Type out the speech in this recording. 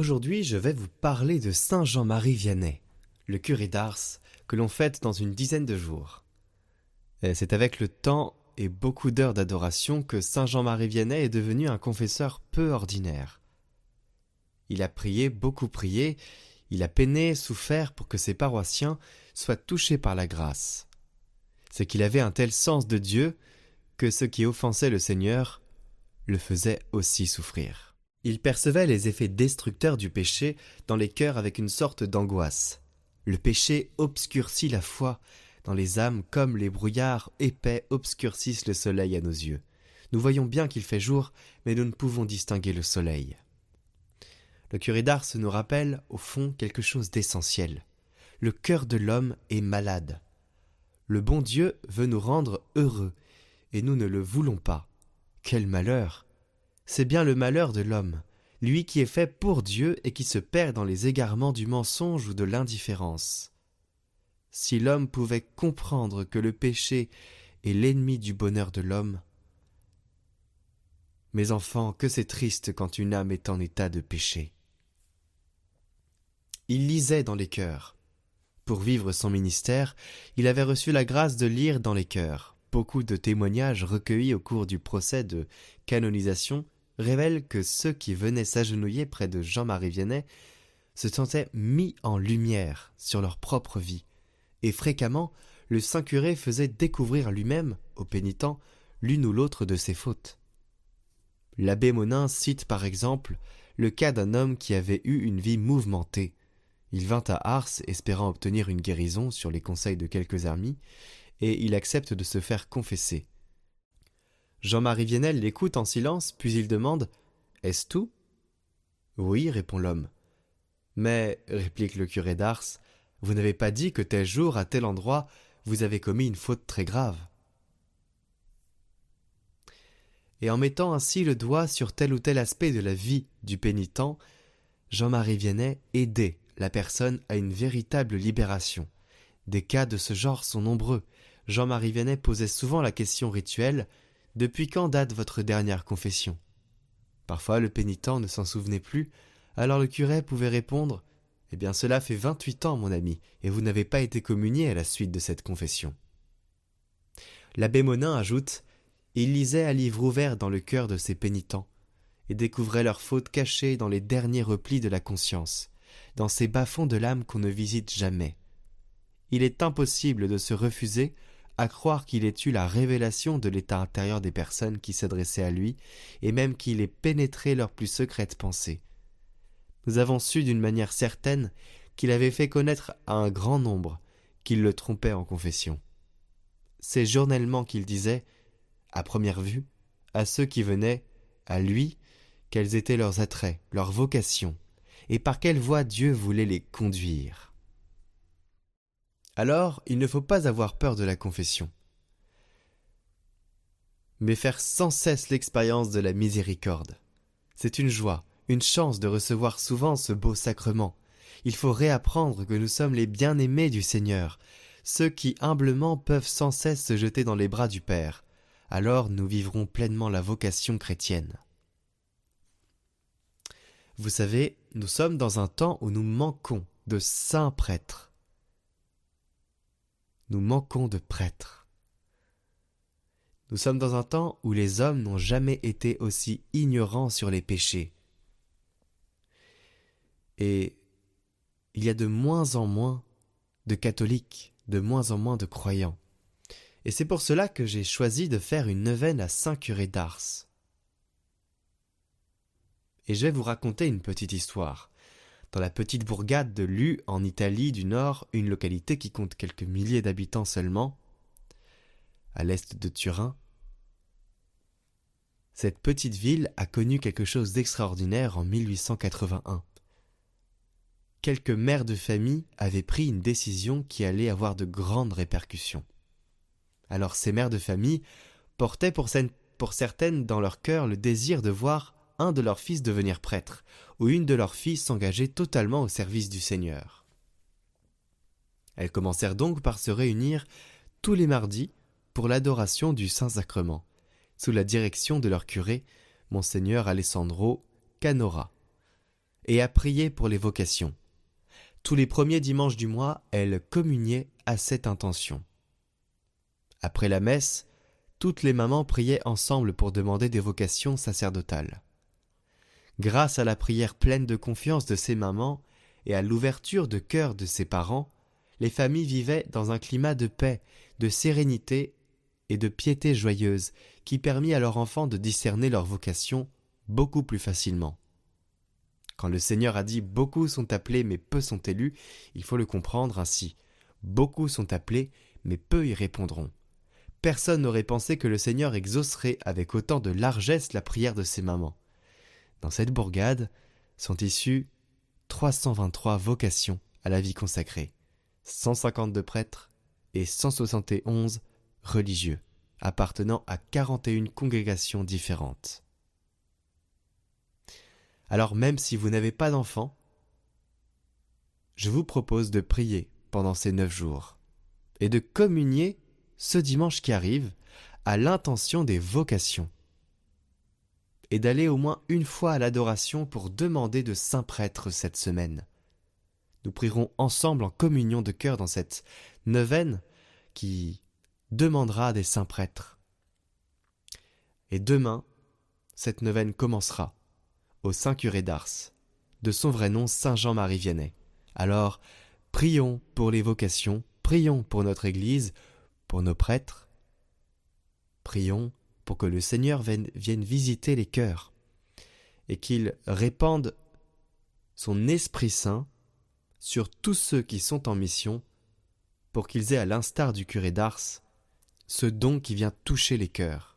Aujourd'hui, je vais vous parler de Saint Jean-Marie Vianney, le curé d'Ars, que l'on fête dans une dizaine de jours. C'est avec le temps et beaucoup d'heures d'adoration que Saint Jean-Marie Vianney est devenu un confesseur peu ordinaire. Il a prié, beaucoup prié, il a peiné, souffert pour que ses paroissiens soient touchés par la grâce. C'est qu'il avait un tel sens de Dieu que ce qui offensait le Seigneur le faisait aussi souffrir. Il percevait les effets destructeurs du péché dans les cœurs avec une sorte d'angoisse. Le péché obscurcit la foi dans les âmes comme les brouillards épais obscurcissent le soleil à nos yeux. Nous voyons bien qu'il fait jour, mais nous ne pouvons distinguer le soleil. Le curé d'Ars nous rappelle, au fond, quelque chose d'essentiel. Le cœur de l'homme est malade. Le bon Dieu veut nous rendre heureux, et nous ne le voulons pas. Quel malheur C'est bien le malheur de l'homme, lui qui est fait pour Dieu et qui se perd dans les égarements du mensonge ou de l'indifférence. Si l'homme pouvait comprendre que le péché est l'ennemi du bonheur de l'homme, mes enfants, que c'est triste quand une âme est en état de péché. Il lisait dans les cœurs. Pour vivre son ministère, il avait reçu la grâce de lire dans les cœurs. Beaucoup de témoignages recueillis au cours du procès de canonisation révèlent que ceux qui venaient s'agenouiller près de Jean-Marie Vianney se sentaient mis en lumière sur leur propre vie, et fréquemment le saint curé faisait découvrir lui-même, aux pénitents, l'une ou l'autre de ses fautes. L'abbé Monin cite par exemple le cas d'un homme qui avait eu une vie mouvementée. Il vint à Ars espérant obtenir une guérison sur les conseils de quelques amis, et il accepte de se faire confesser. Jean-Marie Vienel l'écoute en silence, puis il demande Est-ce tout? Oui, répond l'homme. Mais, réplique le curé d'Ars, vous n'avez pas dit que tel jour, à tel endroit, vous avez commis une faute très grave. Et en mettant ainsi le doigt sur tel ou tel aspect de la vie du pénitent, Jean-Marie Viennet aidait la personne à une véritable libération. Des cas de ce genre sont nombreux, Jean-Marie Vianney posait souvent la question rituelle Depuis quand date votre dernière confession? Parfois le pénitent ne s'en souvenait plus, alors le curé pouvait répondre Eh bien cela fait vingt-huit ans, mon ami, et vous n'avez pas été communié à la suite de cette confession. L'abbé Monin ajoute Il lisait un livre ouvert dans le cœur de ses pénitents, et découvrait leurs fautes cachées dans les derniers replis de la conscience, dans ces bas-fonds de l'âme qu'on ne visite jamais. Il est impossible de se refuser à croire qu'il ait eu la révélation de l'état intérieur des personnes qui s'adressaient à lui, et même qu'il ait pénétré leurs plus secrètes pensées. Nous avons su d'une manière certaine qu'il avait fait connaître à un grand nombre qu'il le trompait en confession. C'est journellement qu'il disait, à première vue, à ceux qui venaient, à lui, quels étaient leurs attraits, leurs vocations, et par quelle voie Dieu voulait les conduire. Alors, il ne faut pas avoir peur de la confession, mais faire sans cesse l'expérience de la miséricorde. C'est une joie, une chance de recevoir souvent ce beau sacrement. Il faut réapprendre que nous sommes les bien-aimés du Seigneur, ceux qui humblement peuvent sans cesse se jeter dans les bras du Père. Alors nous vivrons pleinement la vocation chrétienne. Vous savez, nous sommes dans un temps où nous manquons de saints prêtres nous manquons de prêtres. Nous sommes dans un temps où les hommes n'ont jamais été aussi ignorants sur les péchés. Et il y a de moins en moins de catholiques, de moins en moins de croyants. Et c'est pour cela que j'ai choisi de faire une neuvaine à Saint Curé d'Ars. Et je vais vous raconter une petite histoire dans la petite bourgade de Lu, en Italie du Nord, une localité qui compte quelques milliers d'habitants seulement, à l'est de Turin. Cette petite ville a connu quelque chose d'extraordinaire en 1881. Quelques mères de famille avaient pris une décision qui allait avoir de grandes répercussions. Alors ces mères de famille portaient pour, pour certaines dans leur cœur le désir de voir un de leurs fils devenir prêtre, ou une de leurs filles s'engager totalement au service du Seigneur. Elles commencèrent donc par se réunir tous les mardis pour l'adoration du Saint-Sacrement, sous la direction de leur curé, monseigneur Alessandro Canora. et à prier pour les vocations. Tous les premiers dimanches du mois, elle communiait à cette intention. Après la messe, toutes les mamans priaient ensemble pour demander des vocations sacerdotales. Grâce à la prière pleine de confiance de ces mamans et à l'ouverture de cœur de ses parents, les familles vivaient dans un climat de paix, de sérénité et de piété joyeuse qui permit à leurs enfants de discerner leur vocation beaucoup plus facilement. Quand le Seigneur a dit beaucoup sont appelés mais peu sont élus, il faut le comprendre ainsi. Beaucoup sont appelés mais peu y répondront. Personne n'aurait pensé que le Seigneur exaucerait avec autant de largesse la prière de ses mamans. Dans cette bourgade sont issues 323 vocations à la vie consacrée, 152 prêtres et 171 religieux, appartenant à 41 congrégations différentes. Alors même si vous n'avez pas d'enfant, je vous propose de prier pendant ces neuf jours et de communier ce dimanche qui arrive à l'intention des vocations et d'aller au moins une fois à l'adoration pour demander de saint prêtre cette semaine. Nous prierons ensemble en communion de cœur dans cette neuvaine qui demandera des saints prêtres. Et demain, cette neuvaine commencera au Saint Curé d'Ars, de son vrai nom Saint Jean-Marie Vianney. Alors, prions pour les vocations, prions pour notre Église, pour nos prêtres. Prions pour que le Seigneur vienne visiter les cœurs et qu'il répande son Esprit Saint sur tous ceux qui sont en mission pour qu'ils aient, à l'instar du curé d'Ars, ce don qui vient toucher les cœurs.